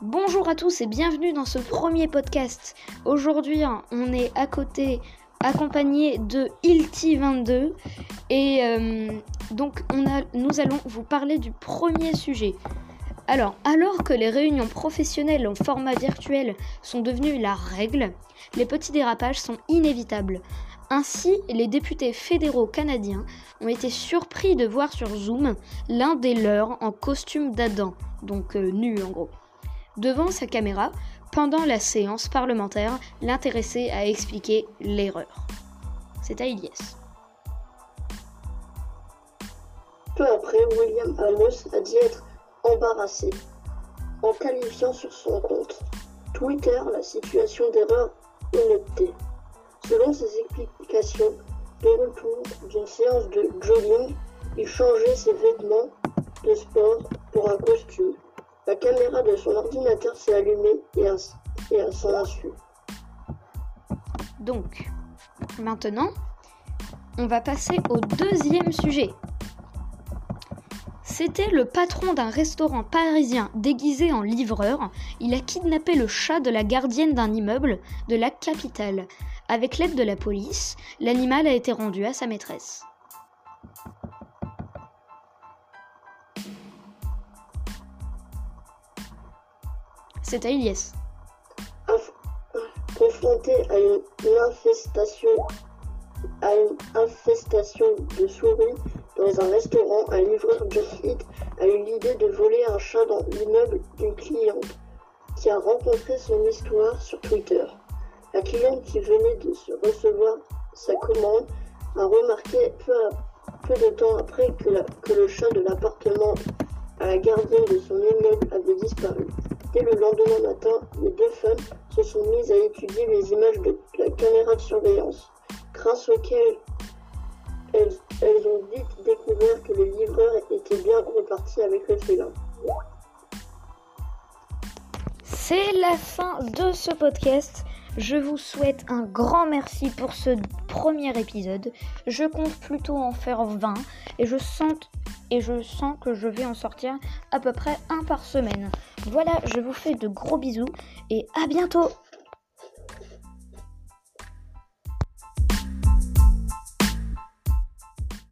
Bonjour à tous et bienvenue dans ce premier podcast. Aujourd'hui, hein, on est à côté, accompagné de Ilti22 et euh, donc nous allons vous parler du premier sujet. Alors, alors que les réunions professionnelles en format virtuel sont devenues la règle, les petits dérapages sont inévitables. Ainsi, les députés fédéraux canadiens ont été surpris de voir sur Zoom l'un des leurs en costume d'Adam, donc euh, nu en gros. Devant sa caméra, pendant la séance parlementaire, l'intéressé a expliqué l'erreur. C'est à Iliès. Peu après, William Amos a dit être embarrassé en qualifiant sur son compte Twitter la situation d'erreur honnêteté. Selon ses explications, de retour d'une séance de jogging, il changeait ses vêtements de sport pour un costume. La caméra de son ordinateur s'est allumée et à, et à son insu. Donc, maintenant, on va passer au deuxième sujet. C'était le patron d'un restaurant parisien déguisé en livreur. Il a kidnappé le chat de la gardienne d'un immeuble de la capitale. Avec l'aide de la police, l'animal a été rendu à sa maîtresse. Iliès. Confronté à une infestation, de souris dans un restaurant, un livreur Just Eat a eu l'idée de voler un chat dans l'immeuble d'une cliente qui a rencontré son histoire sur Twitter. La cliente qui venait de recevoir sa commande a remarqué peu, peu de temps après que, que le chat de l'appartement à la gardienne de son immeuble avait disparu. Dès le lendemain matin, les deux femmes se sont mises à étudier les images de la caméra de surveillance, grâce auxquelles elles, ont vite découvert que le livreur était bien reparti avec le félin. C'est la fin de ce podcast. Je vous souhaite un grand merci pour ce premier épisode. Je compte plutôt en faire 20 et je sens, et je sens que je vais en sortir à peu près un par semaine. Voilà, je vous fais de gros bisous et à bientôt